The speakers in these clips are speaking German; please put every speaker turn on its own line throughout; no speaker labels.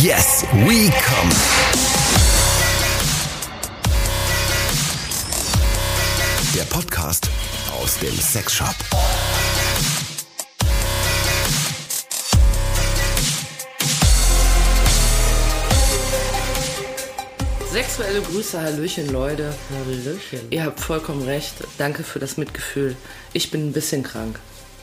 Yes, we come. Der Podcast aus dem Sexshop.
Sexuelle Grüße, Hallöchen, Leute.
Hallöchen.
Ihr habt vollkommen recht. Danke für das Mitgefühl. Ich bin ein bisschen krank.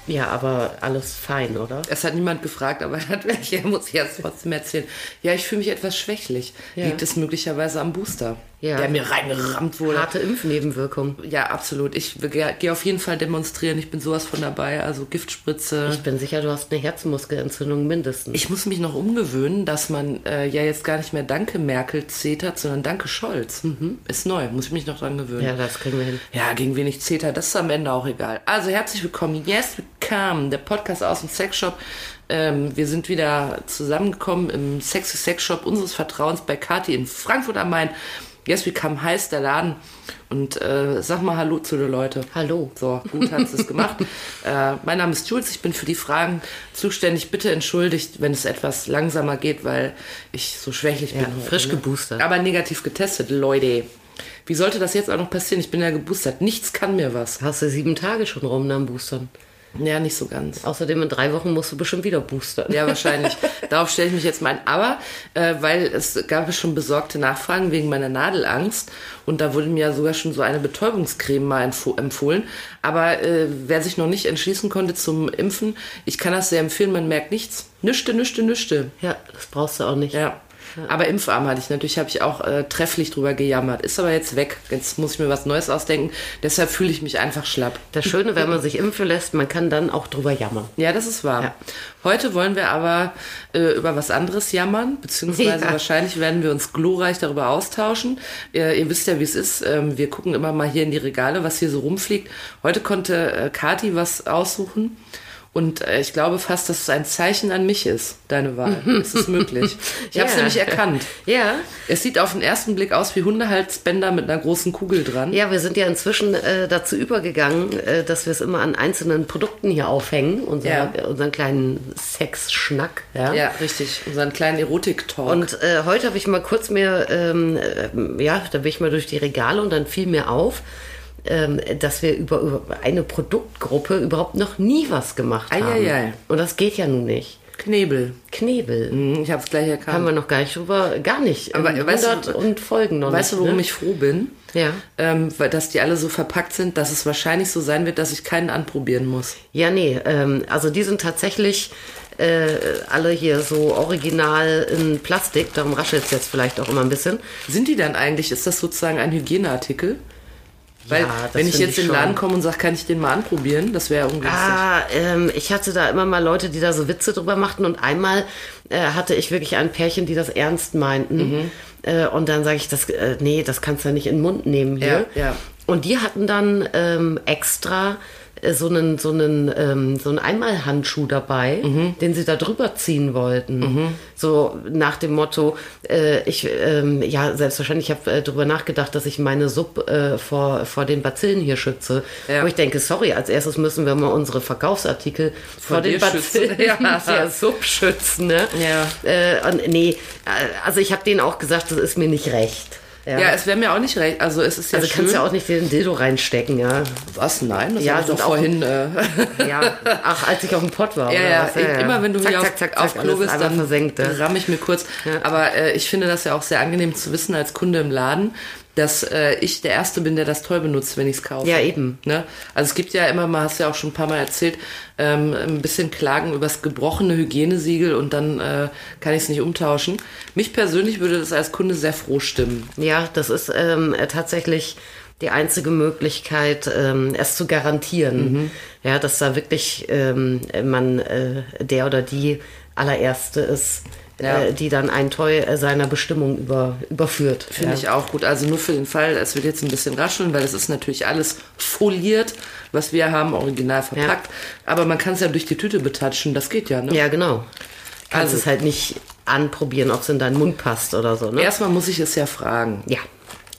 Ja, aber alles fein, oder?
Es hat niemand gefragt, aber er hat welche, muss ich jetzt trotzdem erzählen. Ja, ich fühle mich etwas schwächlich.
Ja.
Liegt es möglicherweise am Booster,
Ja.
der mir reingerammt wurde.
Harte Impfnebenwirkung.
Ja, absolut. Ich gehe auf jeden Fall demonstrieren. Ich bin sowas von dabei. Also Giftspritze.
Ich bin sicher, du hast eine Herzmuskelentzündung mindestens.
Ich muss mich noch umgewöhnen, dass man äh, ja jetzt gar nicht mehr Danke Merkel zetert, sondern Danke Scholz. Ist neu, muss ich mich noch dran gewöhnen.
ja, das kriegen wir hin.
Ja, gegen wen ich zetert, das ist am Ende auch egal. Also herzlich willkommen. Yes, we come. Der Podcast aus dem Sexshop. Ähm, wir sind wieder zusammengekommen im Sexy Sexshop unseres Vertrauens bei Kati in Frankfurt am Main. Yes, we come heißt der Laden. Und äh, sag mal Hallo zu den Leuten.
Hallo.
So, gut hat es gemacht. äh, mein Name ist Jules, ich bin für die Fragen zuständig. Bitte entschuldigt, wenn es etwas langsamer geht, weil ich so schwächlich bin. heute,
frisch
ne?
geboostert.
Aber negativ getestet, Leute. Wie sollte das jetzt auch noch passieren? Ich bin ja geboostert. Nichts kann mir was.
Hast du sieben Tage schon rum nach dem Boostern.
Ja, nicht so ganz.
Außerdem in drei Wochen musst du bestimmt wieder boostern.
Ja, wahrscheinlich. Darauf stelle ich mich jetzt mal ein. Aber, äh, weil es gab schon besorgte Nachfragen wegen meiner Nadelangst. Und da wurde mir ja sogar schon so eine Betäubungscreme mal empfo- empfohlen. Aber äh, wer sich noch nicht entschließen konnte zum Impfen, ich kann das sehr empfehlen, man merkt nichts. Nüschte, nüschte, nüschte.
Ja, das brauchst du auch nicht.
Ja. Aber Impfarm hatte ich natürlich, habe ich auch äh, trefflich drüber gejammert. Ist aber jetzt weg. Jetzt muss ich mir was Neues ausdenken. Deshalb fühle ich mich einfach schlapp.
Das Schöne, wenn man sich impfen lässt, man kann dann auch drüber jammern.
Ja, das ist wahr.
Ja.
Heute wollen wir aber äh, über was anderes jammern, beziehungsweise
Ja.
wahrscheinlich werden wir uns glorreich darüber austauschen. Äh, ihr wisst ja, wie es ist. Ähm, wir gucken immer mal hier in die Regale, was hier so rumfliegt. Heute konnte äh, Kati was aussuchen. Und äh, ich glaube fast, dass es ein Zeichen an mich ist, deine Wahl. es ist möglich. Ich habe es nämlich erkannt.
Ja,
Es sieht auf den ersten Blick aus wie Hundehalsbänder mit einer großen Kugel dran.
ja, wir sind ja inzwischen äh, dazu übergegangen, äh, dass wir es immer an einzelnen Produkten hier aufhängen, unser,
Ja.
unseren kleinen Sexschnack. Ja.
Ja, richtig. Unseren kleinen Erotik-Talk.
Und äh, heute habe ich mal kurz mir, ähm, äh, ja, da bin ich mal durch die Regale und dann fiel mir auf, dass wir über, über eine Produktgruppe überhaupt noch nie was gemacht haben.
Eieiei.
Und das geht ja nun nicht.
Knebel.
Knebel.
Hm, Ich habe es gleich erkannt.
Haben wir noch gar nicht drüber, gar nicht.
Aber
In
weißt du-
100 und Folgen noch
Weißt du,
nicht.
worum
ne?
ich froh bin?
Ja.
Ähm, weil, dass die alle so verpackt sind, dass es wahrscheinlich so sein wird, dass ich keinen anprobieren muss.
Ja, nee, ähm, also die sind tatsächlich äh, alle hier so original in Plastik, darum raschelt es jetzt vielleicht auch immer ein bisschen.
Sind die dann eigentlich, ist das sozusagen ein Hygieneartikel? Weil,
Ja,
wenn ich jetzt
ich
in den Laden komme und sage, kann ich den mal anprobieren, das wäre ungünstig.
Ah, ähm, ich hatte da immer mal Leute, die da so Witze drüber machten und einmal äh, hatte ich wirklich ein Pärchen, die das ernst meinten.
Mhm.
Äh, und dann sage ich, das, äh, nee, das kannst du ja nicht in den Mund nehmen hier.
Ja, ja.
Und die hatten dann ähm, extra so einen, so einen, ähm, so einen Einmalhandschuh dabei,
Mhm.
den sie da drüber ziehen wollten. So nach dem Motto, äh, ich, ähm, ja, selbstverständlich, ich habe äh, drüber nachgedacht, dass ich meine Sub äh, vor, vor den Bazillen hier schütze.
Ja.
Wo ich denke, sorry, als erstes müssen wir mal unsere Verkaufsartikel vor, den
dir schützen.
Bazillen
Ja.
ja. Sub schützen. Ne?
Ja.
Äh, und nee, äh, also ich habe denen auch gesagt, das ist mir nicht recht.
Ja. es wäre mir auch nicht recht. Also es ist ja
also
schön.
kannst ja auch nicht den Dildo reinstecken, ja.
Was? Nein, das
Ja,
ja, doch
sind auch-
vorhin. Äh,
Ja, ach, als ich auf dem Pott war.
ja,
oder
ja,
was?
immer wenn du
zack,
hier auf,
zack,
auf Klo bist, dann
versenkt. ja.
ramm ich mir kurz.
Ja.
Aber äh, ich finde das ja auch sehr angenehm zu wissen als Kunde im Laden, dass äh, ich der Erste bin, der das toll benutzt, wenn ich es kaufe.
Ja, eben.
Ne? Also es gibt ja immer mal, hast du ja auch schon ein paar Mal erzählt, ähm, ein bisschen Klagen übers gebrochene Hygienesiegel und dann äh, kann ich es nicht umtauschen. Mich persönlich würde das als Kunde sehr froh stimmen.
Ja, das ist ähm, äh, tatsächlich die einzige Möglichkeit, ähm, es zu garantieren.
Mhm.
Ja, dass da wirklich ähm, man äh, der oder die allererste ist,
Ja.
äh, die dann ein Toy äh, seiner Bestimmung über, überführt.
Finde
ja.
ich auch gut. Also nur für den Fall, es wird jetzt ein bisschen rascheln, weil es ist natürlich alles foliert, was wir haben, original verpackt. Aber man kann es ja durch die Tüte betatschen, das geht ja, ne?
Ja, genau. Kannst
Also-
es halt nicht anprobieren, ob es in deinen Mund passt oder so, ne?
Erstmal muss ich es ja fragen.
Ja.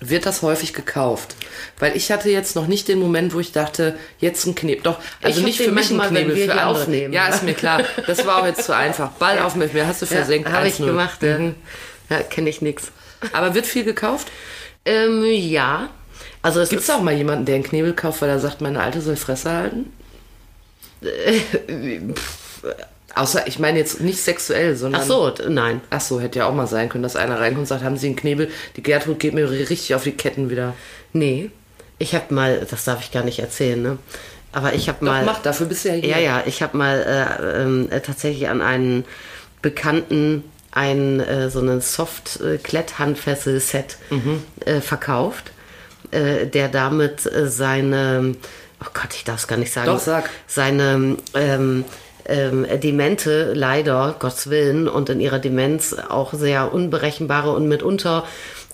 wird das häufig gekauft. Weil ich hatte jetzt noch nicht den Moment, wo ich dachte, jetzt ein Knebel. Doch, also
hab
nicht für mich ein Knebel, für andere.
aufnehmen.
Ja, ist mir klar. Das war auch jetzt zu einfach. Ball auf mich, mir hast du versenkt.
Habe ich
1-0.
gemacht, ja. Ja, kenne ich nix.
Aber wird viel gekauft?
Ähm, ja. Also es
Gibt es auch mal jemanden, der einen Knebel kauft, weil er sagt, meine Alte soll Fresse halten? Außer, ich meine jetzt nicht sexuell, sondern.
Ach so, nein.
Ach so, hätte ja auch mal sein können, dass einer reinkommt und sagt, haben Sie einen Knebel? Die Gertrud geht mir richtig auf die Ketten wieder.
Nee. Ich habe mal, das darf ich gar nicht erzählen, ne? Aber ich habe
Doch,
mal.
mach, dafür bist du ja hier.
Ja, ja, ich habe mal äh, ähm, äh, tatsächlich an einen Bekannten ein äh, so einen Soft-Klett-Handfessel-Set
Mhm.
äh, verkauft, äh, der damit äh, seine, oh Gott, ich darf es gar nicht sagen,
Doch, sag.
seine ähm, ähm, Demente leider, Gottes Willen, und in ihrer Demenz auch sehr unberechenbare und mitunter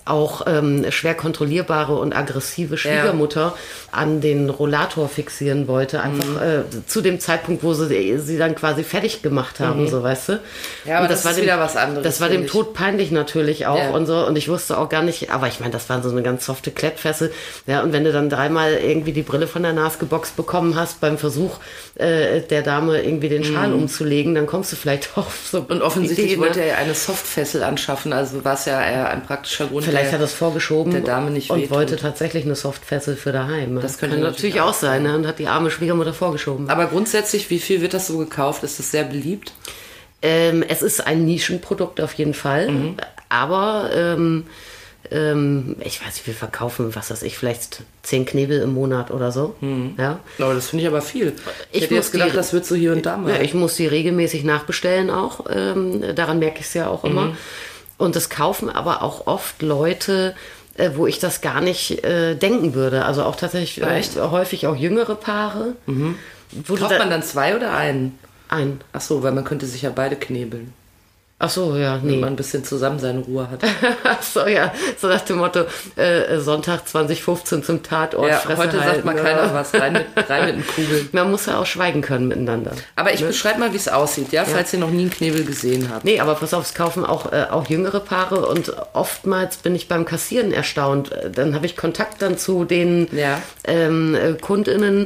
auch ähm, schwer kontrollierbare und aggressive Schwiegermutter an den Rollator fixieren wollte, einfach äh, zu dem Zeitpunkt, wo sie sie dann quasi fertig gemacht haben, so weißt du.
Ja, aber
Und
das ist
dem,
wieder was anderes,
Das war dem
ich.
Tod peinlich natürlich auch
Ja.
und so und ich wusste auch gar nicht, aber ich meine, das war so eine ganz softe Klettfessel, ja und wenn du dann dreimal irgendwie die Brille von der Nase geboxt bekommen hast beim Versuch äh, der Dame irgendwie den Schal umzulegen, dann kommst du vielleicht auch auf so
Mhm. Und offensichtlich
Ideen,
wollte
ne?
er eine Softfessel anschaffen, also war es ja eher ein praktischer Grund.
Vielleicht
der-
hat er es vorgeschoben
der Dame nicht
und
wehtut.
wollte tatsächlich eine Softfessel für daheim.
Das könnte
Kann
natürlich
auch sein ne? und hat die arme Schwiegermutter vorgeschoben.
Aber grundsätzlich, wie viel wird das so gekauft? Ist das sehr beliebt?
Ähm, es ist ein Nischenprodukt auf jeden Fall,
Mhm.
aber ähm, ähm, ich weiß nicht, wir verkaufen, was weiß ich, vielleicht zehn Knebel im Monat oder so. Ja.
Aber das finde ich aber viel. Ich,
Ich
hätte jetzt gedacht,
die-
das wird so hier und da mal.
Ja, ich muss die regelmäßig nachbestellen auch. Ähm, daran merke ich es ja auch immer. Und das kaufen aber auch oft Leute, äh, wo ich das gar nicht äh, denken würde. Also auch tatsächlich äh, häufig auch jüngere Paare. Wo du
Kauft
da-
man dann zwei oder einen?
ein.
Ach so, weil man könnte sich ja beide knebeln,
Ach so, ja,
wenn
nee.
man ein bisschen zusammen seine Ruhe hat.
Ach so, ja. So nach dem Motto, äh, Sonntag 2015 zum Tatort.
ja,
Fresse
heute sagt
halten,
mal
oder?
keiner was. Rein mit, rein mit den Kugeln.
Man muss ja auch schweigen können miteinander.
Aber ich beschreibe mal, wie es aussieht, ja, falls ihr noch nie einen Knebel gesehen habt.
Nee, aber pass auf, es kaufen auch, äh, auch jüngere Paare und oftmals bin ich beim Kassieren erstaunt. Äh, Dann habe ich Kontakt dann zu den
Ja.
ähm, äh, KundInnen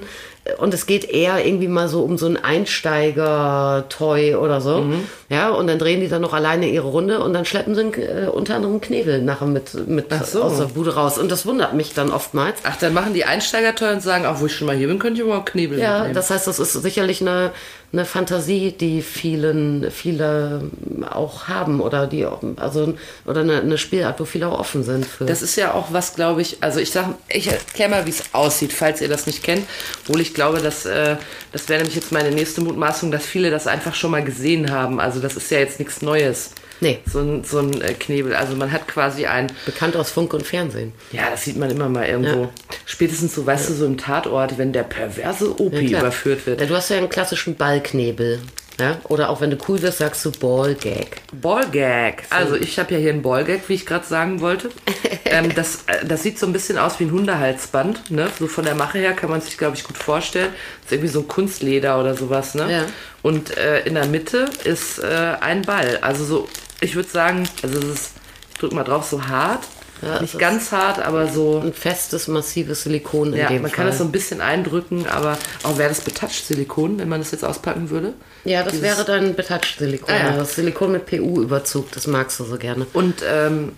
und es geht eher irgendwie mal so um so ein Einsteiger-Toy oder so.
Mhm.
Ja, und dann drehen die dann noch alleine ihre Runde und dann schleppen sie äh, unter anderem Knebel nachher mit, mit
so.
aus der Bude raus. Und das wundert mich dann oftmals.
Ach, dann machen die Einsteiger teuer und sagen, auch wo ich schon mal hier bin, könnte ich überhaupt Knebel
Ja,
mitnehmen.
das heißt, das ist sicherlich eine, eine Fantasie, die vielen, viele auch haben oder die also oder eine, eine Spielart, wo viele auch offen sind für.
Das ist ja auch was, glaube ich, also ich sag, ich erkläre mal, wie es aussieht, falls ihr das nicht kennt. Obwohl ich glaube, dass, äh, das wäre nämlich jetzt meine nächste Mutmaßung, dass viele das einfach schon mal gesehen haben. Also das ist ja jetzt nichts Neues.
Nee.
So ein, so ein äh, Knebel. Also man hat quasi ein,
bekannt aus Funk und Fernsehen.
ja, das sieht man immer mal irgendwo.
Ja.
Spätestens so, weißt du, so im Tatort, wenn der perverse Opi
Klar.
überführt wird.
Ja, du hast ja einen klassischen Ballknebel. Ja? Oder auch wenn du cool bist, sagst du Ballgag.
Ballgag. Also ich habe ja hier einen Ballgag, wie ich gerade sagen wollte. ähm, das, äh, das sieht so ein bisschen aus wie ein Hundehalsband. Ne? So von der Mache her kann man sich, glaube ich, gut vorstellen. Das ist irgendwie so ein Kunstleder oder sowas. Ne?
Ja.
Und äh, in der Mitte ist äh, ein Ball. Also so, ich würde sagen, also es ist, ich drück mal drauf, so hart.
Ja,
Nicht ganz hart, aber so.
Ein festes, massives Silikon in
Ja,
dem
man
Fall.
kann das so ein bisschen eindrücken, aber auch wäre das betouched Silikon, wenn man das jetzt auspacken würde?
ja, das
Dieses-
wäre dann Betouch-Silikon.
Ah, ja.
Das Silikon mit PU-Überzug, das magst du so gerne.
Und, ähm,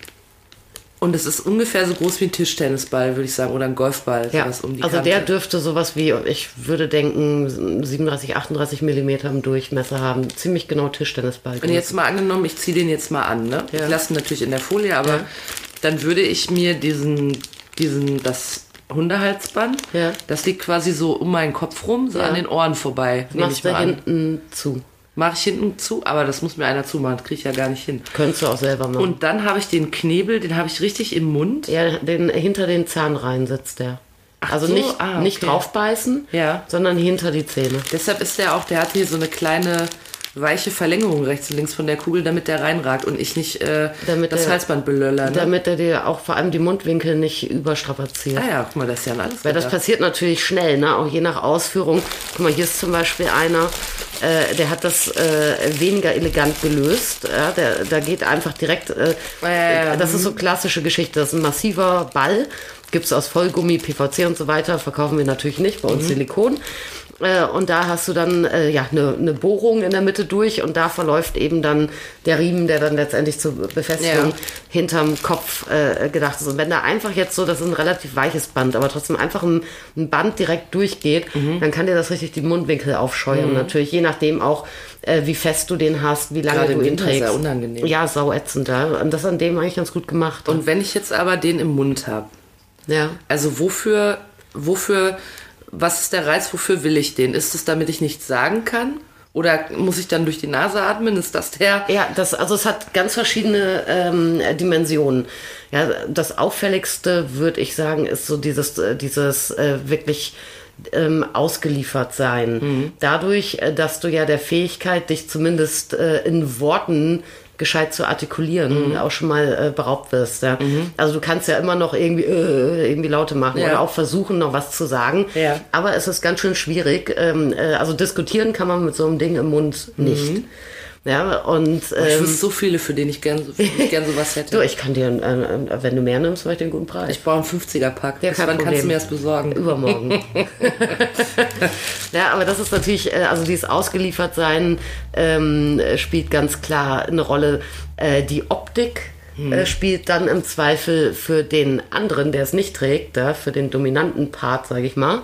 und es ist ungefähr so groß wie ein Tischtennisball, würde ich sagen, oder ein Golfball.
Ja,
um die
also
Kante.
der dürfte sowas wie, ich würde denken, 37, 38 Millimeter im Durchmesser haben. Ziemlich genau Tischtennisball.
Und jetzt mal angenommen, ich ziehe den jetzt mal an, ne?
Ja.
Ich lasse ihn natürlich in der Folie, aber
Ja.
dann würde ich mir diesen, diesen, das Hundehalsband,
Ja.
das liegt quasi so um meinen Kopf rum, so an den Ohren vorbei,
machst du hinten zu.
Mache ich hinten zu, aber das muss mir einer zumachen, das kriege ich ja gar nicht hin.
Könntest du auch selber machen.
Und dann habe ich den Knebel, den habe ich richtig im Mund.
ja, den, hinter den Zahn rein sitzt der. also
so,
nicht,
ah,
nicht
okay.
draufbeißen,
Ja.
sondern hinter die Zähne.
Deshalb ist der auch, der hat hier so eine kleine weiche Verlängerung rechts und links von der Kugel, damit der reinragt und ich nicht äh,
Damit
das
der-
Halsband belöller. Ne?
Damit er dir auch vor allem die Mundwinkel nicht überstrapaziert.
ah ja, guck mal, das ist ja alles
Weil das passiert natürlich schnell, ne? auch je nach Ausführung. Guck mal, hier ist zum Beispiel einer, äh, der hat das äh, weniger elegant gelöst. Ja, der, da geht einfach direkt, äh,
ja.
das ist so klassische Geschichte. Das ist ein massiver Ball, gibt's aus Vollgummi, PVC und so weiter, verkaufen wir natürlich nicht, bei uns Silikon. Äh, Und da hast du dann äh, ja eine ne Bohrung in der Mitte durch und da verläuft eben dann der Riemen, der dann letztendlich zur Befestigung
Ja.
hinterm Kopf äh, gedacht ist. Und wenn da einfach jetzt so, das ist ein relativ weiches Band, aber trotzdem einfach ein, ein Band direkt durchgeht,
Mhm.
dann kann dir das richtig die Mundwinkel aufscheuern. Natürlich, je nachdem auch, äh, wie fest du den hast, wie lange
Gerade
du ihn
Winter
trägst.
sehr unangenehm.
Ja, sau ätzend. Ja. Und das ist an dem eigentlich ganz gut gemacht.
Und wenn ich jetzt aber den im Mund habe,
ja.
also wofür, wofür, was ist der Reiz, wofür will ich den? Ist es, damit ich nichts sagen kann? Oder muss ich dann durch die Nase atmen? Ist das der?
Ja, das, also es hat ganz verschiedene ähm, Dimensionen. Ja, das auffälligste, würde ich sagen, ist so dieses, äh, dieses äh, wirklich ähm, ausgeliefert sein. Dadurch, äh, dass du ja der Fähigkeit, dich zumindest äh, in Worten gescheit zu artikulieren, auch schon mal äh, beraubt wirst. Ja. Also du kannst ja immer noch irgendwie äh, irgendwie Laute machen
Ja.
oder auch versuchen, noch was zu sagen.
Ja.
Aber es ist ganz schön schwierig. Ähm, äh, also diskutieren kann man mit so einem Ding im Mund nicht. Ja, und
Ich
ähm,
wüsste so viele, für den ich gern, so, für die ich gern sowas hätte.
du, ich kann dir, äh, äh, wenn du mehr nimmst, mache ich einen guten Preis.
Ich brauche einen 50er-Pack.
Ja,
Bis wann kannst
Problem.
du mir das besorgen?
Übermorgen. ja, aber das ist natürlich, äh, also dieses Ausgeliefertsein ähm, spielt ganz klar eine Rolle. Äh, die Optik äh, spielt dann im Zweifel für den anderen, der es nicht trägt, ja, für den dominanten Part, sage ich mal,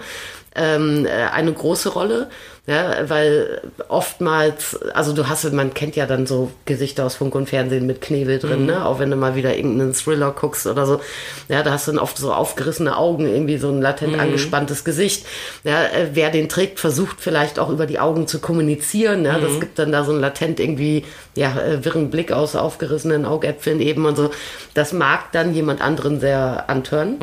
ähm, äh, eine große Rolle. Ja, weil oftmals, also du hast, man kennt ja dann so Gesichter aus Funk und Fernsehen mit Knebel drin, ne? Auch wenn du mal wieder irgendeinen Thriller guckst oder so. Ja, da hast du dann oft so aufgerissene Augen, irgendwie so ein latent angespanntes Gesicht. Ja, äh, wer den trägt, versucht vielleicht auch über die Augen zu kommunizieren. Ja, das gibt dann da so ein latent irgendwie, ja, äh, wirren Blick aus aufgerissenen Augäpfeln eben und so. Das mag dann jemand anderen sehr antören.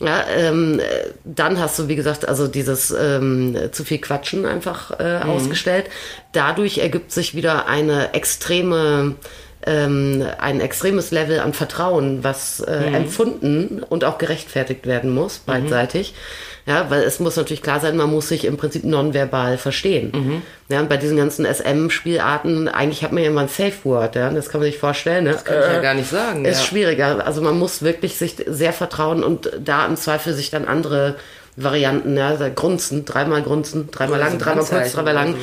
Ja, ähm, äh, dann hast du, wie gesagt, also dieses ähm, zu viel Quatschen einfach äh, ausgestellt. Dadurch ergibt sich wieder eine extreme, ähm, ein extremes Level an Vertrauen, was äh, empfunden und auch gerechtfertigt werden muss, beidseitig. Ja, weil es muss natürlich klar sein, man muss sich im Prinzip nonverbal verstehen. Ja, und bei diesen ganzen SM-Spielarten, eigentlich hat man ja immer ein Safe Word, ja, das kann man sich vorstellen. Ne? Das
Kann ich ja gar nicht sagen.
ist
ja.
schwieriger. Also man muss wirklich sich sehr vertrauen und da im Zweifel sich dann andere Varianten, ja, also Grunzen, dreimal Grunzen, dreimal lang, dreimal kurz, dreimal lang.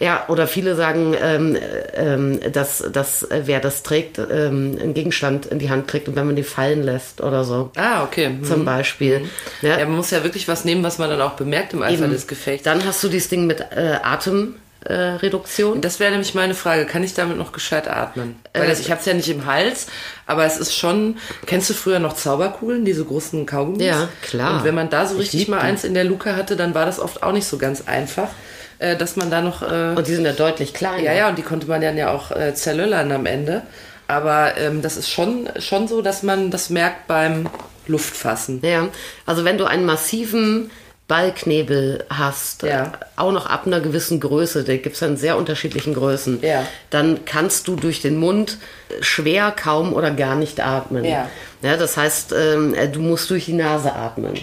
Ja, oder viele sagen, ähm, ähm, dass, dass äh, wer das trägt, ähm, einen Gegenstand in die Hand kriegt und wenn man die fallen lässt oder so.
Ah, okay. Mhm.
Zum Beispiel. Ja,
Ja, man muss ja wirklich was nehmen, was man dann auch bemerkt im Eifer des Gefechts.
Dann hast du dieses Ding mit äh, Atemreduktion. Äh, Reduktion.
Das wäre nämlich meine Frage. Kann ich damit noch gescheit atmen? Weil
Äh,
das, ich habe es ja nicht im Hals, aber es ist schon. Kennst du früher noch Zauberkugeln, diese großen Kaugummis?
Ja, klar.
Und wenn man da so
Ich
richtig mal eins in der Luke hatte, dann war das oft auch nicht so ganz einfach, äh, dass man da noch. Äh,
und die sind ja deutlich kleiner.
ja, ja, und die konnte man dann ja auch äh, zerlöllern am Ende. Aber ähm, das ist schon, schon so, dass man das merkt beim Luftfassen.
Ja, also wenn du einen massiven Ballknebel hast,
Ja.
auch noch ab einer gewissen Größe, da gibt es dann sehr unterschiedlichen Größen,
Ja.
dann kannst du durch den Mund schwer, kaum oder gar nicht atmen.
Ja.
Ja, das heißt, ähm, äh, du musst durch die Nase atmen.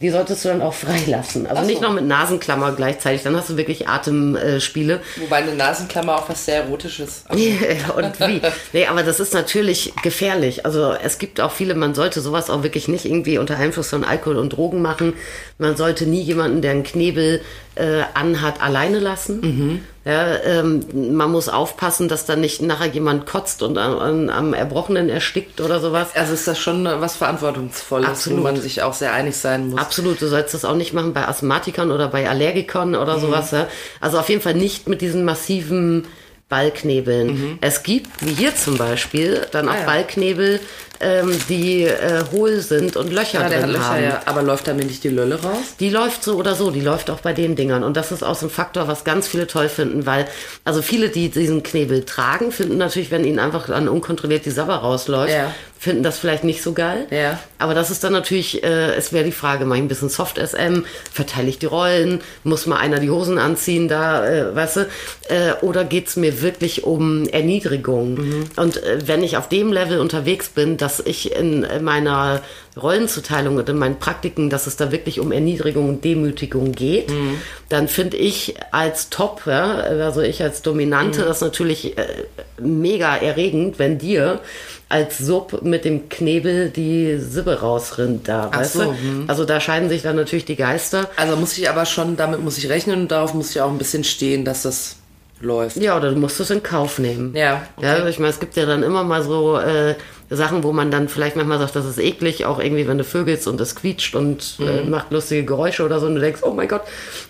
Die solltest du dann auch freilassen. Also
Mhm. So.
nicht noch mit Nasenklammer gleichzeitig, dann hast du wirklich Atemspiele.
Wobei eine Nasenklammer auch was sehr Erotisches.
und wie? Nee, aber das ist natürlich gefährlich. Also es gibt auch viele, man sollte sowas auch wirklich nicht irgendwie unter Einfluss von Alkohol und Drogen machen. Man sollte nie jemanden, der einen Knebel äh, anhat, alleine lassen. Ja, ähm, man muss aufpassen, dass da nicht nachher jemand kotzt und am, am- Erbrochenen erstickt oder sowas.
Also ist das schon was Verantwortungsvolles,
Absolut.
wo man sich auch sehr einig sein muss.
Absolut, du sollst das auch nicht machen bei Asthmatikern oder bei Allergikern
Mhm.
oder sowas. Ja? Also auf jeden Fall nicht mit diesen massiven Ballknebeln. Es gibt, wie hier zum Beispiel, dann auch
Mhm. Ah, ja.
Ballknebel, ähm, die äh, hohl sind und Löcher
ja,
drin
Löcher,
haben.
ja. Aber läuft damit nicht die Lölle raus?
Die läuft so oder so, die läuft auch bei den Dingern. Und das ist auch so ein Faktor, was ganz viele toll finden, weil, also viele, die diesen Knebel tragen, finden natürlich, wenn ihnen einfach dann unkontrolliert die Sabber rausläuft,
Ja.
finden das vielleicht nicht so geil.
Ja.
Aber das ist dann natürlich, äh, es wäre die Frage, mache ich ein bisschen Soft-SM, verteile ich die Rollen, muss mal einer die Hosen anziehen, da, äh, weißt du, äh, oder geht's mir wirklich um Erniedrigung? Und äh, wenn ich auf dem Level unterwegs bin, dass dass ich in meiner Rollenzuteilung und in meinen Praktiken, dass es da wirklich um Erniedrigung und Demütigung geht, mhm. dann finde ich als Top, ja, also ich als Dominante, mhm. das natürlich äh, mega erregend, wenn dir als Sub mit dem Knebel die Sibbe rausrinnt da, Ach weißt so, du? Hm. Also da scheiden sich dann natürlich die Geister.
Also muss ich aber schon, damit muss ich rechnen und darauf muss ich auch ein bisschen stehen, dass das läuft.
Ja, oder du musst es in Kauf nehmen.
Ja.
Okay. Ja, ich meine, es gibt ja dann immer mal so äh, Sachen, wo man dann vielleicht manchmal sagt, das ist eklig, auch irgendwie, wenn du vögelst und es quietscht und äh, mhm. äh, macht lustige Geräusche oder so und du denkst, oh mein Gott,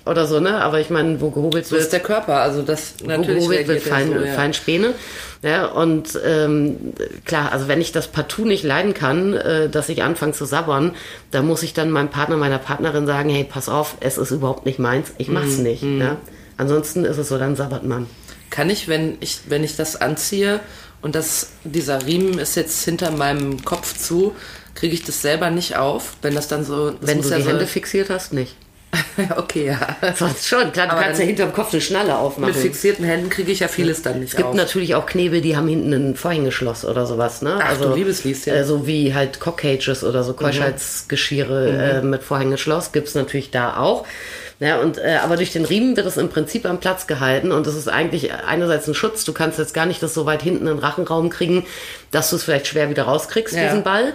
oder so, ne? Aber ich meine, wo gehobelt
so wird. ist der Körper, also das natürlich. Wo
gehobelt wird fein, so, ja. fein Späne. Ja, und ähm, klar, also wenn ich das partout nicht leiden kann, äh, dass ich anfange zu sabbern, dann muss ich dann meinem Partner, meiner Partnerin sagen, hey, pass auf, es ist überhaupt nicht meins, ich mach's mhm. nicht. Mhm. Ja? Ansonsten ist es so, dann sabbert man.
Kann ich, wenn ich, wenn ich das anziehe und das, dieser Riemen ist jetzt hinter meinem Kopf zu, kriege ich das selber nicht auf, wenn das dann so. Das
wenn du die so Hände fixiert hast, nicht.
okay, ja.
Sonst schon. Klar, du Aber kannst ja hinterm Kopf eine Schnalle aufmachen.
Mit fixierten Händen kriege ich ja vieles dann nicht
Es gibt
auf.
natürlich auch Knebel, die haben hinten ein Vorhängeschloss oder sowas. Ne?
Ach, also, du liebes Lies, ja.
Äh, so wie halt Cockcages oder so Keuschheitsgeschirre mhm. äh, mit Vorhängeschloss gibt es natürlich da auch. Ja, und, äh, aber durch den Riemen wird es im Prinzip am Platz gehalten und das ist eigentlich einerseits ein Schutz. Du kannst jetzt gar nicht das so weit hinten in den Rachenraum kriegen, dass du es vielleicht schwer wieder rauskriegst, ja. diesen Ball.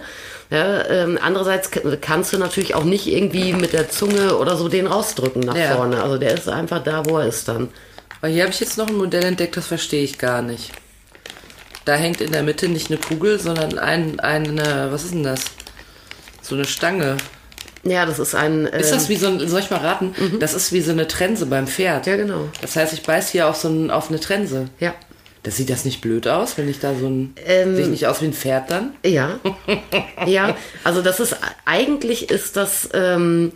Ja, ähm, andererseits kannst du natürlich auch nicht irgendwie mit der Zunge oder so den rausdrücken nach ja. vorne. Also der ist einfach da, wo er ist dann.
Aber hier habe ich jetzt noch ein Modell entdeckt, das verstehe ich gar nicht. Da hängt in der Mitte nicht eine Kugel, sondern ein, eine, was ist denn das? So eine Stange.
Ja, das ist ein.
Ähm ist das wie so ein, soll ich mal raten? Mhm. Das ist wie so eine Trense beim Pferd.
Ja, genau.
Das heißt, ich beiß hier auf so ein, auf eine Trense.
Ja.
Das sieht das nicht blöd aus, wenn ich da so ein. Ähm, sehe ich nicht aus wie ein Pferd dann?
Ja. ja, also das ist eigentlich ist das ähm,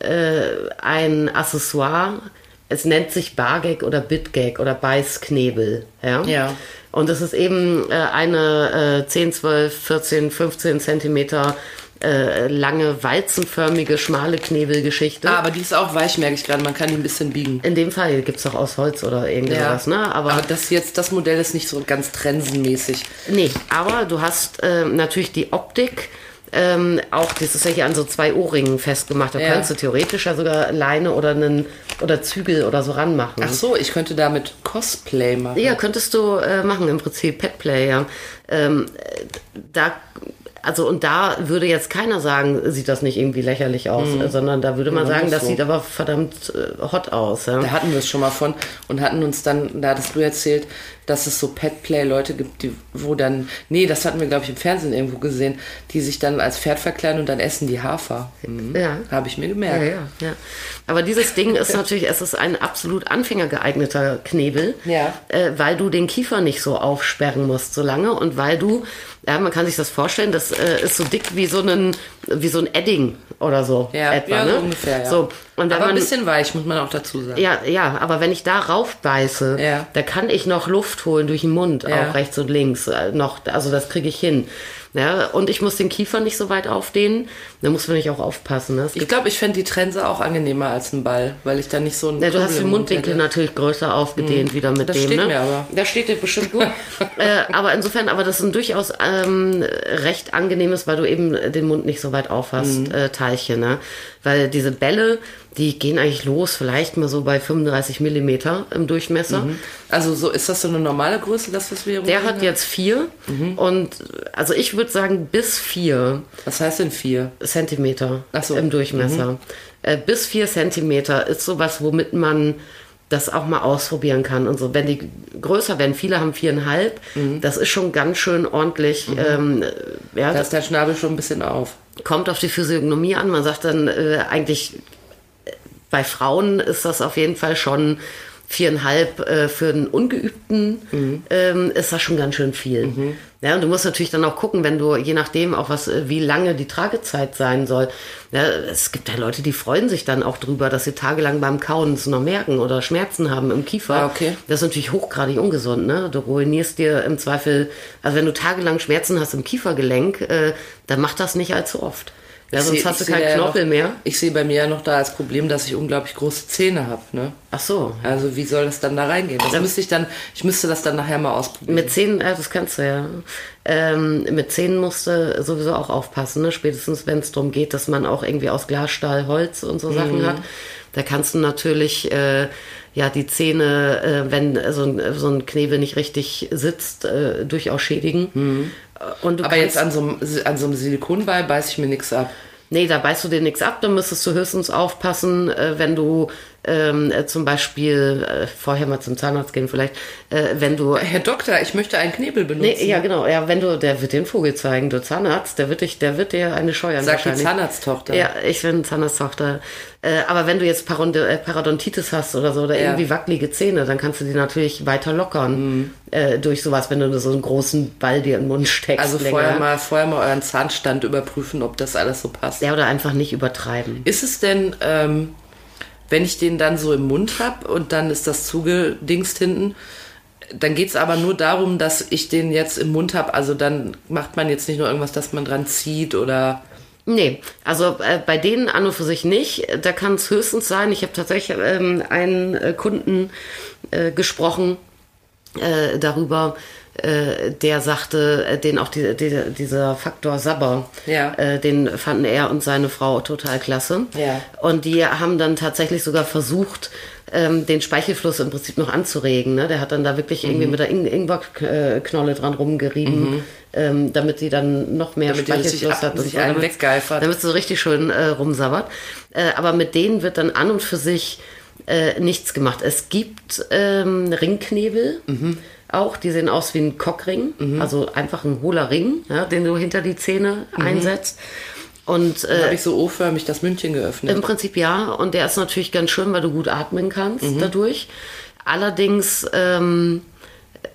äh, ein Accessoire. Es nennt sich Bargag oder Bitgag oder Beißknebel. Ja.
ja.
Und es ist eben äh, eine äh, 10, 12, 14, 15 Zentimeter äh, lange, walzenförmige, schmale Knebelgeschichte.
Ah, aber die ist auch weich, merke ich gerade. Man kann die ein bisschen biegen.
In dem Fall gibt es auch aus Holz oder irgendwas, ja. ne?
Aber, aber, das jetzt, das Modell ist nicht so ganz trensenmäßig.
Nee, aber du hast äh, natürlich die Optik. Ähm, auch das ist ja hier an so zwei Ohrringen festgemacht. Da ja. könntest du theoretisch ja sogar Leine oder einen oder Zügel oder so ranmachen.
Ach so, ich könnte damit Cosplay machen.
Ja, könntest du äh, machen im Prinzip Petplay. Ja. Ähm, da also und da würde jetzt keiner sagen, sieht das nicht irgendwie lächerlich aus, mhm. sondern da würde man ja, sagen, das so. sieht aber verdammt äh, hot aus. Ja?
Da hatten wir es schon mal von und hatten uns dann, da hattest du erzählt, dass es so Petplay-Leute gibt, die, wo dann, nee, das hatten wir, glaube ich, im Fernsehen irgendwo gesehen, die sich dann als Pferd verkleiden und dann essen die Hafer. Mhm. Ja. Habe ich mir gemerkt.
Ja, ja, ja. Aber dieses Ding ist natürlich, es ist ein absolut anfängergeeigneter Knebel,
ja.
äh, weil du den Kiefer nicht so aufsperren musst so lange und weil du, ja, man kann sich das vorstellen, das äh, ist so dick wie so ein, wie so ein Edding oder so.
Ja, etwa, ja, ne? so ungefähr, ja.
So,
und aber man, ein bisschen weich, muss man auch dazu sagen.
Ja, ja, aber wenn ich da raufbeiße,
ja.
da kann ich noch Luft holen durch den Mund, ja. auch rechts und links. Äh, noch, also das kriege ich hin. Ja, und ich muss den Kiefer nicht so weit aufdehnen. Da muss man nicht auch aufpassen. Ne?
Ich glaube, ich fände die Trense auch angenehmer als ein Ball, weil ich dann nicht so ein.
Ja, du hast den Mundwinkel hätte. natürlich größer aufgedehnt mhm. wieder mit
das
dem.
Steht
ne?
mir aber.
Das steht dir bestimmt gut. äh, aber insofern, aber das ist ein durchaus ähm, recht angenehmes, weil du eben den Mund nicht so weit aufhast, mhm. äh, Teilchen. Ne? Weil diese Bälle, die gehen eigentlich los, vielleicht mal so bei 35 Millimeter im Durchmesser. Mhm.
Also so ist das so eine normale Größe, das was wir
Der hat jetzt vier mhm. und also ich würde sagen bis vier.
Was heißt denn vier?
Zentimeter
so.
im Durchmesser. Mhm. Äh, bis vier Zentimeter ist sowas, womit man das auch mal ausprobieren kann und so. Wenn die größer werden, viele haben viereinhalb, mhm. das ist schon ganz schön ordentlich. Mhm. Ähm,
ja, da ist der Schnabel schon ein bisschen auf.
Kommt auf die Physiognomie an. Man sagt dann äh, eigentlich bei Frauen ist das auf jeden Fall schon viereinhalb äh, für einen Ungeübten mhm. ähm, ist das schon ganz schön viel. Mhm. Ja, und du musst natürlich dann auch gucken, wenn du, je nachdem auch was, äh, wie lange die Tragezeit sein soll. Ja, es gibt ja Leute, die freuen sich dann auch drüber, dass sie tagelang beim Kauen es noch merken oder Schmerzen haben im Kiefer.
Ah, okay.
Das ist natürlich hochgradig ungesund, ne? Du ruinierst dir im Zweifel, also wenn du tagelang Schmerzen hast im Kiefergelenk, äh, dann mach das nicht allzu oft. Ja, sonst
seh-
hast du keinen Knorpel
noch,
mehr.
Ich sehe bei mir ja noch da als Problem, dass ich unglaublich große Zähne habe. Ne?
Ach so.
Also wie soll das dann da reingehen? Das müsste ich dann, ich müsste das dann nachher mal ausprobieren.
Mit Zähnen, äh, das kannst du ja. Ähm, mit Zähnen musst du sowieso auch aufpassen, ne? spätestens wenn es darum geht, dass man auch irgendwie aus Glas, Stahl, Holz und so Sachen hat. Da kannst du natürlich äh, ja die Zähne, äh, wenn so ein, so ein Knebel nicht richtig sitzt, äh, durchaus schädigen. Und du
Aber jetzt an so einem, an so einem Silikonball beiß ich mir nichts ab.
Nee, da beißt du dir nichts ab, dann müsstest du höchstens aufpassen, äh, wenn du ähm, äh, zum Beispiel, äh, vorher mal zum Zahnarzt gehen vielleicht, äh, wenn du
Herr Doktor, ich möchte einen Knebel benutzen.
Nee, ja, genau. Ja, wenn du, der wird den Vogel zeigen, du Zahnarzt, der wird dich, der wird dir eine scheuern
die
wahrscheinlich.
Zahnarzttochter.
Ja, ich bin Zahnarzttochter. Äh, aber wenn du jetzt Paron äh, Parodontitis hast oder so, oder
Ja.
irgendwie wackelige Zähne, dann kannst du die natürlich weiter lockern
Mhm.
äh, durch sowas, wenn du so einen großen Ball dir in den Mund steckst.
Also
länger.
vorher mal, vorher mal euren Zahnstand überprüfen, ob das alles so passt.
Ja, oder einfach nicht übertreiben.
Ist es denn, ähm, wenn ich den dann so im Mund habe und dann ist das zugedingst hinten, dann geht es aber nur darum, dass ich den jetzt im Mund habe. Also dann macht man jetzt nicht nur irgendwas, dass man dran zieht oder.
Nee, also äh, bei denen an und für sich nicht. Da kann es höchstens sein, ich habe tatsächlich ähm, einen äh, Kunden äh, gesprochen äh, darüber, äh, der sagte, äh, den auch die, die, dieser Faktor Sabber,
Ja.
äh, den fanden er und seine Frau total klasse.
Ja.
Und die haben dann tatsächlich sogar versucht, ähm, den Speichelfluss im Prinzip noch anzuregen. Ne? Der hat dann da wirklich
Mhm.
irgendwie mit der In Ingwerknolle dran rumgerieben, ähm, damit sie dann noch mehr
Mhm. Damit
Speichelfluss hat. und
sich
so,
einen
damit-
weggeifert.
Damit sie so richtig schön äh, rumsabbert. Äh, aber mit denen wird dann an und für sich äh, nichts gemacht. Es gibt ähm, Ringknebel.
Mhm.
Auch, die sehen aus wie ein Cockring, also einfach ein hohler Ring, ja, den du hinter die Zähne
Mhm.
einsetzt. Und
Da
äh,
habe ich so O-förmig das Mündchen geöffnet.
im Prinzip ja, und der ist natürlich ganz schön, weil du gut atmen kannst
Mhm.
dadurch. Allerdings ähm,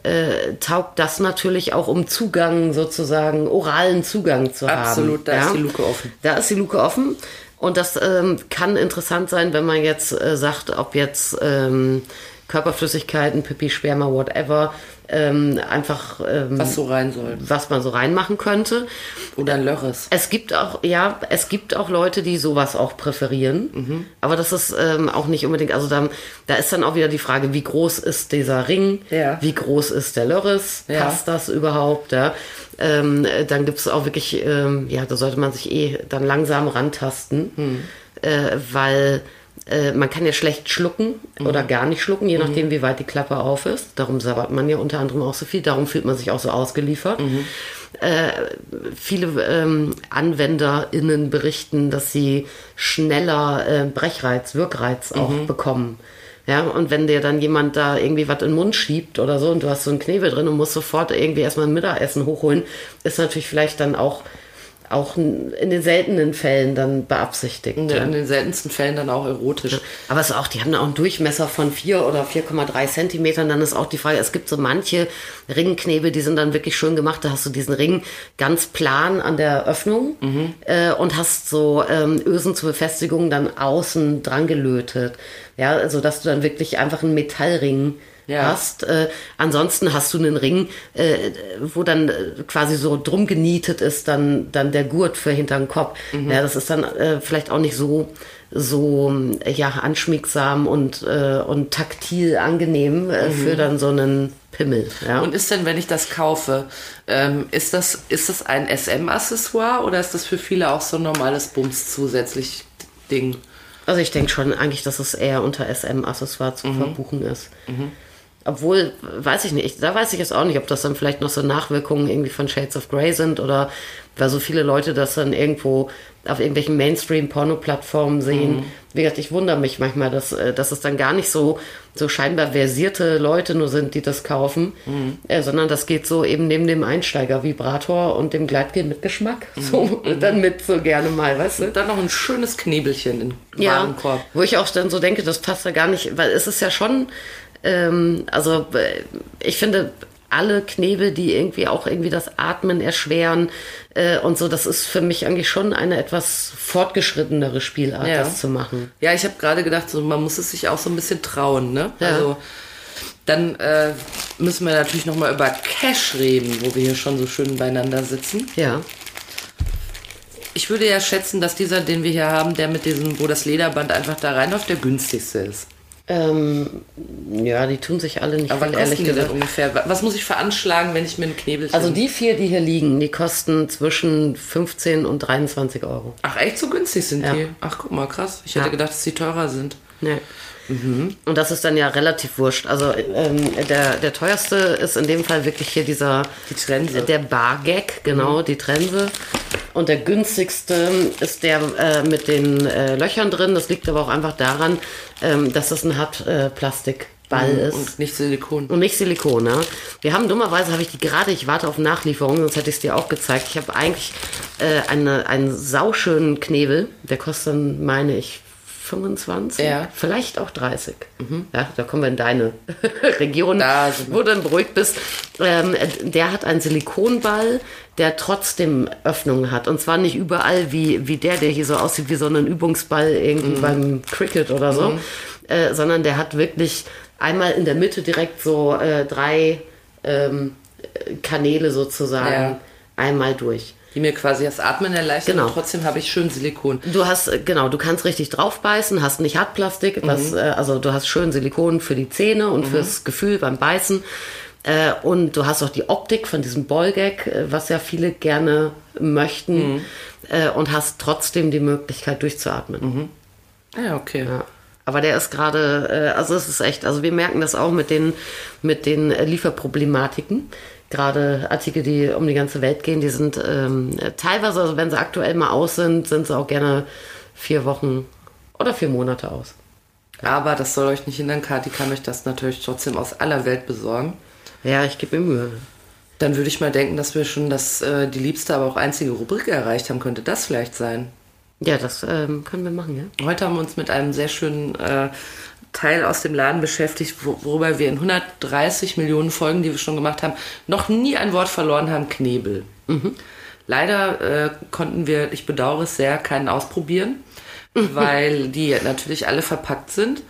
äh, taugt das natürlich auch, um Zugang sozusagen, oralen Zugang zu haben.
Absolut, da ist die Luke offen.
Da ist die Luke offen. Und das ähm, kann interessant sein, wenn man jetzt äh, sagt, ob jetzt ähm, Körperflüssigkeiten, Pipi, Sperma, whatever, ähm, einfach ähm,
was so rein soll.
was man so reinmachen könnte.
Oder ein Lörres.
Es gibt auch, ja, es gibt auch Leute, die sowas auch präferieren. Aber das ist ähm, auch nicht unbedingt, also da, da ist dann auch wieder die Frage, wie groß ist dieser Ring?
Ja.
Wie groß ist der Lörres?
Ja.
Passt das überhaupt? Ja? Ähm, äh, dann gibt es auch wirklich, ähm, ja, da sollte man sich eh dann langsam rantasten, äh, weil äh, man kann ja schlecht schlucken oder gar nicht schlucken, je nachdem, wie weit die Klappe auf ist. Darum sabbert man ja unter anderem auch so viel. Darum fühlt man sich auch so ausgeliefert. Äh, viele ähm, AnwenderInnen berichten, dass sie schneller äh, Brechreiz, Wirkreiz auch bekommen. Ja, und wenn dir dann jemand da irgendwie was in den Mund schiebt oder so und du hast so einen Knebel drin und musst sofort irgendwie erstmal ein Mittagessen hochholen, ist natürlich vielleicht dann auch, auch in den seltenen Fällen dann beabsichtigt.
In,
ja.
in den seltensten Fällen dann auch erotisch.
Aber es ist auch, die haben auch einen Durchmesser von 4 oder 4,3 Zentimetern. Dann ist auch die Frage, es gibt so manche Ringknebel, die sind dann wirklich schön gemacht. Da hast du diesen Ring ganz plan an der Öffnung äh, und hast so ähm, Ösen zur Befestigung dann außen dran gelötet. Ja, also dass du dann wirklich einfach einen Metallring
Ja.
hast. Äh, ansonsten hast du einen Ring, äh, wo dann äh, quasi so drum genietet ist, dann, dann der Gurt für hinterm Kopf. Ja, das ist dann äh, vielleicht auch nicht so so äh, ja anschmiegsam und und taktil angenehm äh, für dann so einen Pimmel. Ja.
Und ist denn, wenn ich das kaufe, ähm, ist, das, ist das ein SM-Accessoire oder ist das für viele auch so ein normales Bums zusätzlich Ding?
Also ich denke schon eigentlich, dass es eher unter SM-Accessoire zu verbuchen ist. Obwohl, weiß ich nicht, da weiß ich jetzt auch nicht, ob das dann vielleicht noch so Nachwirkungen irgendwie von Shades of Grey sind oder weil so viele Leute das dann irgendwo auf irgendwelchen Mainstream-Porno-Plattformen sehen. Wie gesagt, ich wundere mich manchmal, dass, äh, dass es dann gar nicht so, so scheinbar versierte Leute nur sind, die das kaufen, äh, sondern das geht so eben neben dem Einsteiger-Vibrator und dem Gleitgel mit Geschmack. So, dann mit so gerne mal, weißt du?
Dann noch ein schönes Knebelchen in
Ja,
Warenkorb.
wo ich auch dann so denke, das passt da gar nicht, weil es ist ja schon, ähm, also äh, ich finde alle Knebel, die irgendwie auch irgendwie das Atmen erschweren äh, und so, das ist für mich eigentlich schon eine etwas fortgeschrittenere Spielart,
Ja.
das zu machen.
Ja, ich habe gerade gedacht, so, man muss es sich auch so ein bisschen trauen, ne?
Ja.
Also dann äh, müssen wir natürlich noch mal über Cash reden, wo wir hier schon so schön beieinander sitzen.
Ja.
Ich würde ja schätzen, dass dieser, den wir hier haben, der mit diesem, wo das Lederband einfach da reinläuft, der günstigste ist.
Ähm, ja, die tun sich alle nicht
Aber
viel,
was
ehrlich gesagt.
ungefähr? Was muss ich veranschlagen, wenn ich mir ein Knebelchen...
Also die vier, die hier liegen, die kosten zwischen 15 und 23 Euro.
Ach, echt so günstig sind
Ja.
die? Ach, guck mal, krass. Ich hätte
Ja.
gedacht, dass die teurer sind.
Nee. Und das ist dann ja relativ wurscht. Also ähm, der, der teuerste ist in dem Fall wirklich hier dieser
Die Trense.
der Bargag, genau, die Trense. Und der günstigste ist der äh, mit den äh, Löchern drin. Das liegt aber auch einfach daran, ähm, dass das ein Hartplastikball ist.
Und nicht Silikon.
Und nicht Silikon, ne? Wir haben dummerweise, habe ich die gerade, ich warte auf Nachlieferung, sonst hätte ich es dir auch gezeigt. Ich habe eigentlich äh, eine, einen sauschönen Knebel, der kostet dann, meine ich, 25,
Ja.
vielleicht auch 30. Ja, da kommen wir in deine Region, wo du dann beruhigt bist. Ähm, der hat einen Silikonball, der trotzdem Öffnungen hat. Und zwar nicht überall wie, wie der, der hier so aussieht wie so ein Übungsball irgendwie beim Cricket oder so, äh, sondern der hat wirklich einmal in der Mitte direkt so äh, drei ähm, äh, Kanäle sozusagen
Ja.
einmal durch.
Die mir quasi das Atmen erleichtern
Genau.
und trotzdem habe ich schön Silikon.
Du hast, äh, genau, du kannst richtig draufbeißen, hast nicht Hartplastik, was, äh, also du hast schön Silikon für die Zähne und fürs Gefühl beim Beißen. Äh, und du hast auch die Optik von diesem Ballgag, was ja viele gerne möchten. Äh, und hast trotzdem die Möglichkeit durchzuatmen.
Ah, Ja, okay.
Ja. Aber der ist gerade, äh, also es ist echt, also wir merken das auch mit den, mit den Lieferproblematiken. Gerade Artikel, die um die ganze Welt gehen, die sind ähm, teilweise, also wenn sie aktuell mal aus sind, sind sie auch gerne vier Wochen oder vier Monate aus.
Aber das soll euch nicht hindern, Kathi kann euch das natürlich trotzdem aus aller Welt besorgen.
Ja, ich gebe mir Mühe.
Dann würde ich mal denken, dass wir schon das, äh, die liebste, aber auch einzige Rubrik erreicht haben. Könnte das vielleicht sein?
Ja, das ähm, können wir machen, ja.
Heute haben wir uns mit einem sehr schönen äh, Teil aus dem Laden beschäftigt, wo, worüber wir in 130 Millionen Folgen, die wir schon gemacht haben, noch nie ein Wort verloren haben, Knebel. Leider äh, konnten wir, ich bedauere es sehr, keinen ausprobieren, weil die natürlich alle verpackt sind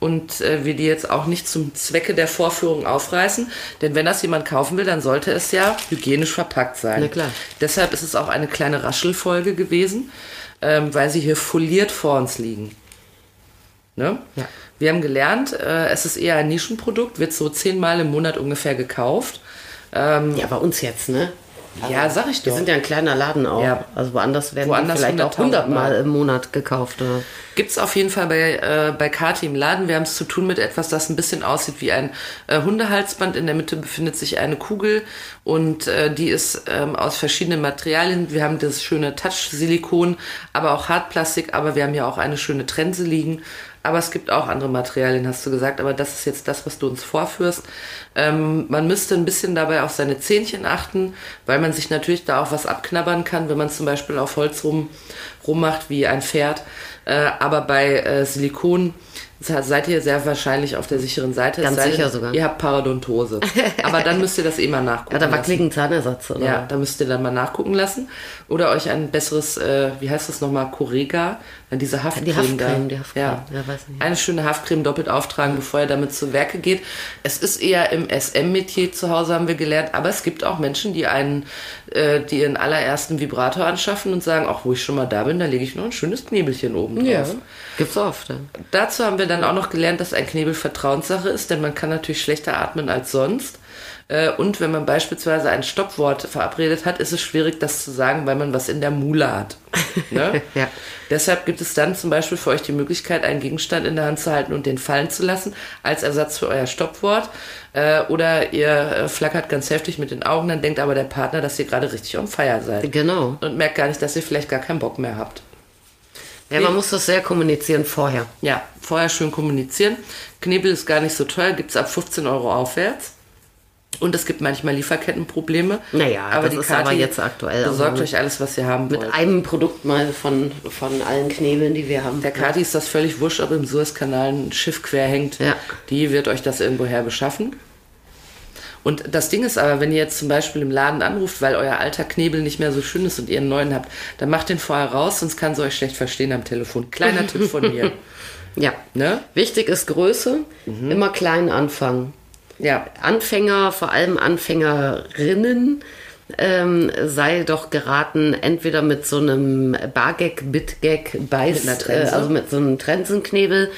und äh, wir die jetzt auch nicht zum Zwecke der Vorführung aufreißen. Denn wenn das jemand kaufen will, dann sollte es ja hygienisch verpackt sein.
Na klar.
Deshalb ist es auch eine kleine Raschelfolge gewesen, ähm, weil sie hier foliert vor uns liegen. Ne?
Ja.
Wir haben gelernt, äh, es ist eher ein Nischenprodukt, wird so zehnmal im Monat ungefähr gekauft. Ähm,
Ja, bei uns jetzt, ne?
ja, sag ich
Wir
doch.
sind ja ein kleiner Laden auch.
Ja.
Also woanders werden
Woanders
die vielleicht auch
100.000
100 Mal
Mal.
im Monat gekauft. Oder?
Gibt es auf jeden Fall bei, äh, bei Kati im Laden. Wir haben es zu tun mit etwas, das ein bisschen aussieht wie ein äh, Hundehalsband. In der Mitte befindet sich eine Kugel und äh, die ist ähm, aus verschiedenen Materialien. Wir haben das schöne Touch-Silikon, aber auch Hartplastik, aber wir haben hier auch eine schöne Trense liegen. Aber es gibt auch andere Materialien, hast du gesagt. Aber das ist jetzt das, was du uns vorführst. Ähm, man müsste ein bisschen dabei auf seine Zähnchen achten, weil man sich natürlich da auch was abknabbern kann, wenn man zum Beispiel auf Holz rum, rummacht wie ein Pferd. Äh, aber bei äh, Silikon se- seid ihr sehr wahrscheinlich auf der sicheren Seite.
Ganz
Es sei
sicher
denn,
sogar.
Ihr habt Parodontose. aber dann müsst ihr das eh mal nachgucken.
Ja, da
lassen.
wackeligen Zahnersatz, oder?
Ja, da müsst ihr dann mal nachgucken lassen. Oder euch ein besseres, äh, wie heißt das nochmal, Correga, Ja, diese Haftcreme.
Die Haftcreme,
da.
die Haftcreme.
Ja.
Ja, weiß nicht.
Eine schöne Haftcreme doppelt auftragen, bevor ihr damit zu Werke geht. Es ist eher im SM-Metier zu Hause, haben wir gelernt, aber es gibt auch Menschen, die einen, äh, die ihren allerersten Vibrator anschaffen und sagen, auch wo ich schon mal da bin, da lege ich noch ein schönes Knebelchen oben drauf.
Ja, gibt's oft. Ja.
Dazu haben wir dann auch noch gelernt, dass ein Knebel Vertrauenssache ist, denn man kann natürlich schlechter atmen als sonst. Äh, Und wenn man beispielsweise ein Stoppwort verabredet hat, ist es schwierig, das zu sagen, weil man was in der Mule hat. Ne?
Ja.
Deshalb gibt es dann zum Beispiel für euch die Möglichkeit, einen Gegenstand in der Hand zu halten und den fallen zu lassen, als Ersatz für euer Stoppwort. Äh, Oder ihr äh, flackert ganz heftig mit den Augen, dann denkt aber der Partner, dass ihr gerade richtig on fire seid.
Genau.
Und merkt gar nicht, dass ihr vielleicht gar keinen Bock mehr habt.
Ja, man muss das sehr kommunizieren vorher.
Ja, vorher schön kommunizieren. Knebel ist gar nicht so teuer, gibt es ab 15 Euro aufwärts. Und es gibt manchmal Lieferkettenprobleme.
Naja, das ist aber jetzt aktuell
Besorgt euch alles, was ihr haben
Mit
wollt.
einem Produkt mal von, von allen Knebeln, die wir haben.
Der Kati ist das völlig wurscht, ob im Suezkanal ein Schiff quer hängt.
Ja.
Die wird euch das irgendwoher beschaffen. Und das Ding ist aber, wenn ihr jetzt zum Beispiel im Laden anruft, weil euer alter Knebel nicht mehr so schön ist und ihr einen neuen habt, dann macht den vorher raus, sonst kann sie euch schlecht verstehen am Telefon. Kleiner Tipp von mir.
Ja.
Ne?
Wichtig ist Größe, immer klein anfangen.
Ja,
Anfänger, vor allem Anfängerinnen, ähm, sei doch geraten, entweder mit so einem Bargag, Bitgag, Beiß,
Mit
äh, also mit so einem Trensenknebel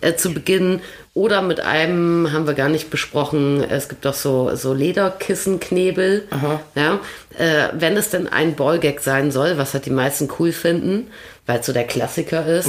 äh, zu beginnen. Oder mit einem, haben wir gar nicht besprochen, es gibt doch so, so Lederkissenknebel. Ja, äh, wenn es denn ein Ballgag sein soll, was halt die meisten cool finden, weil es so der Klassiker ist,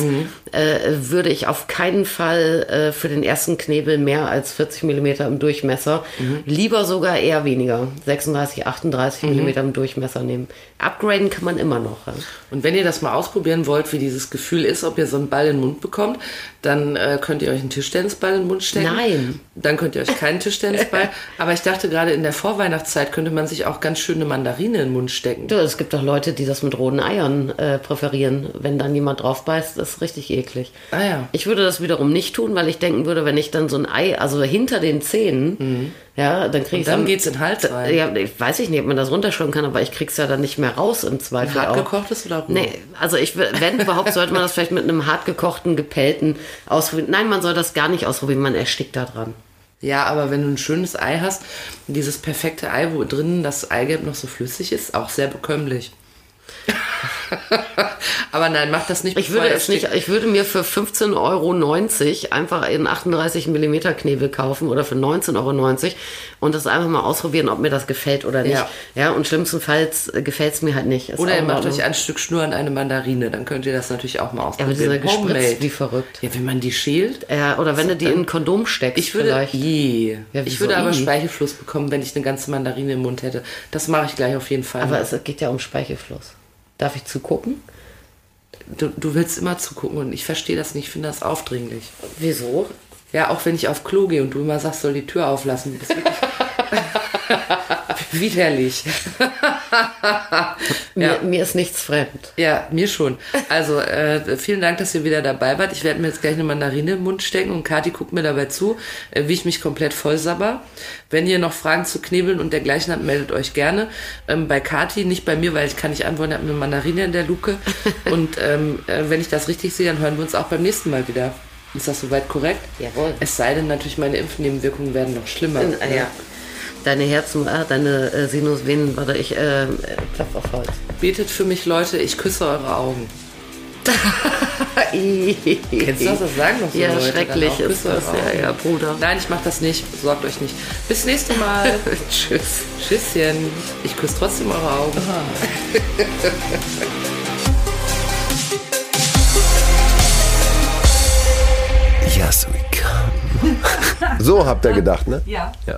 äh, würde ich auf keinen Fall äh, für den ersten Knebel mehr als 40 Millimeter im Durchmesser, lieber sogar eher weniger, 36, 38 Millimeter im Durchmesser nehmen. Upgraden kann man immer noch. Ja.
Und wenn ihr das mal ausprobieren wollt, wie dieses Gefühl ist, ob ihr so einen Ball in den Mund bekommt, dann äh, könnt ihr euch einen Tischtennisball in den Mund stecken.
Nein.
Dann könnt ihr euch keinen Tischtennisball. Aber ich dachte gerade in der Vorweihnachtszeit könnte man sich auch ganz schön eine Mandarine in den Mund stecken.
Du, es gibt doch Leute, die das mit roten Eiern äh, präferieren. Wenn dann jemand drauf beißt, ist richtig eklig.
Ah ja.
Ich würde das wiederum nicht tun, weil ich denken würde, wenn ich dann so ein Ei, also hinter den Zähnen, ja, dann kriege ich
dann geht's in den Hals rein.
Ja, ich weiß ich nicht, ob man das runterschlucken kann, aber ich krieg's ja dann nicht mehr raus im Zweifel
Hart
auch.
gekochtes oder roh?
Nee, also ich, wenn überhaupt, sollte man das vielleicht mit einem hart gekochten, gepellten ausprobieren. Nein, man soll das gar nicht ausprobieren, man erstickt da dran.
Ja, aber wenn du ein schönes Ei hast, dieses perfekte Ei, wo drinnen das Eigelb noch so flüssig ist, auch sehr bekömmlich. aber nein, mach das nicht.
Ich würde es nicht, ich würde mir für 15,90 Euro einfach einen 38 mm Knebel kaufen oder für 19,90 Euro und das einfach mal ausprobieren, ob mir das gefällt oder nicht.
Ja.
Ja, und schlimmstenfalls gefällt es mir halt nicht. Ist
Oder ihr macht euch ein Stück Schnur an eine Mandarine, dann könnt ihr das natürlich auch mal
Ja, aber die
ausprobieren.
sind ja gespritzt wie verrückt.
Ja, wenn man die schält.
Ja, oder wenn du die in ein Kondom steckst
Ich würde,
vielleicht.
je.
Ja,
ich würde aber? Speichelfluss bekommen, wenn ich eine ganze Mandarine im Mund hätte. Das mache ich gleich auf jeden Fall.
Aber es geht ja um Speichelfluss. Darf ich zugucken?
du, du willst immer zugucken und ich verstehe das nicht, ich finde das aufdringlich.
Wieso?
Ja, auch wenn ich auf Klo gehe und du immer sagst, soll die Tür auflassen. Das ist wirklich widerlich.
Mir, mir ist nichts fremd.
Ja, mir schon. Also äh, vielen Dank, dass ihr wieder dabei wart. Ich werde mir jetzt gleich eine Mandarine im Mund stecken und Kathi guckt mir dabei zu, äh, wie ich mich komplett vollsabber. Wenn ihr noch Fragen zu Knebeln und dergleichen habt, meldet euch gerne. Ähm, bei Kathi, nicht bei mir, weil ich kann nicht antworten, ich habe eine Mandarine in der Luke. Und ähm, äh, wenn ich das richtig sehe, dann hören wir uns auch beim nächsten Mal wieder. Ist das soweit korrekt?
Jawohl.
Es sei denn natürlich, meine Impfnebenwirkungen werden noch schlimmer.
Ja. Deine Herzen, ah, deine äh, Sinusvenen, warte, ich äh, klopf auf Holz.
Betet für mich, Leute, ich küsse eure Augen. Kennst du das? Das sagen doch so
Ja,
Leute. dann
schrecklich
auch,
ist
küsse
das.
eure
Ja,
Augen.
ja, Bruder.
Nein, ich mach das nicht. Sorgt euch nicht. Bis nächste Mal.
Tschüss.
Tschüsschen. Ich küsse trotzdem eure Augen.
Yes, we come. So habt ihr gedacht, ne?
Ja.
Ja.